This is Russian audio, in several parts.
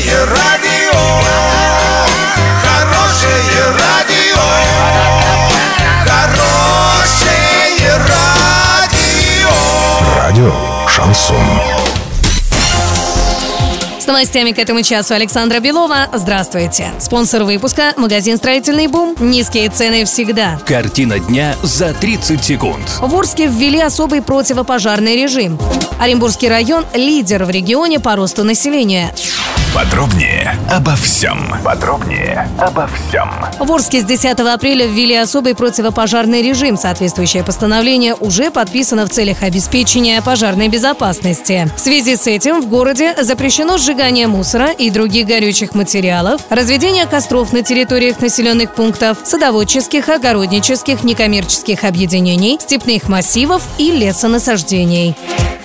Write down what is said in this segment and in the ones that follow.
Хорошее радио, хорошее радио, хорошее радио. Радио Шансон. С новостями к этому часу Александра Белова. Здравствуйте. Спонсор выпуска – магазин «Строительный бум». Низкие цены всегда. Картина дня за 30 секунд. В Орске ввели особый противопожарный режим. Оренбургский район – лидер в регионе по росту населения. Подробнее обо всем. Подробнее обо всем. В Орске с 10 апреля ввели особый противопожарный режим. Соответствующее постановление уже подписано в целях обеспечения пожарной безопасности. В связи с этим в городе запрещено сжигание мусора и других горючих материалов, разведение костров на территориях населенных пунктов, садоводческих, огороднических, некоммерческих объединений, степных массивов и лесонасаждений.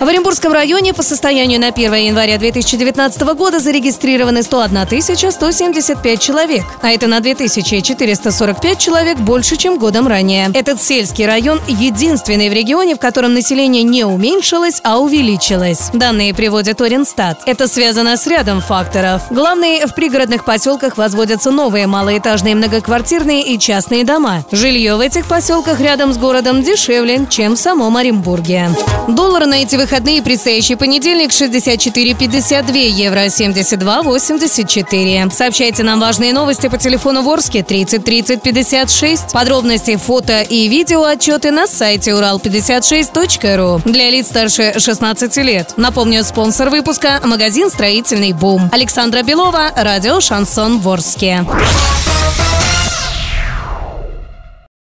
В Оренбургском районе по состоянию на 1 января 2019 года зарегистрированы 101 175 человек, а это на 2445 человек больше, чем годом ранее. Этот сельский район единственный в регионе, в котором население не уменьшилось, а увеличилось. Данные приводит Оренстат. Это связано с рядом факторов. Главные, в пригородных поселках возводятся новые малоэтажные многоквартирные и частные дома. Жилье в этих поселках рядом с городом дешевле, чем в самом Оренбурге. Доллар на эти выходные предстоящий понедельник 64,52 евро 72,84. Сообщайте нам важные новости по телефону Ворске 30 30 56. Подробности, фото и видео отчеты на сайте урал56.ру для лиц старше 16 лет. Напомню, спонсор выпуска – магазин «Строительный бум». Александра Белова, радио «Шансон Ворске».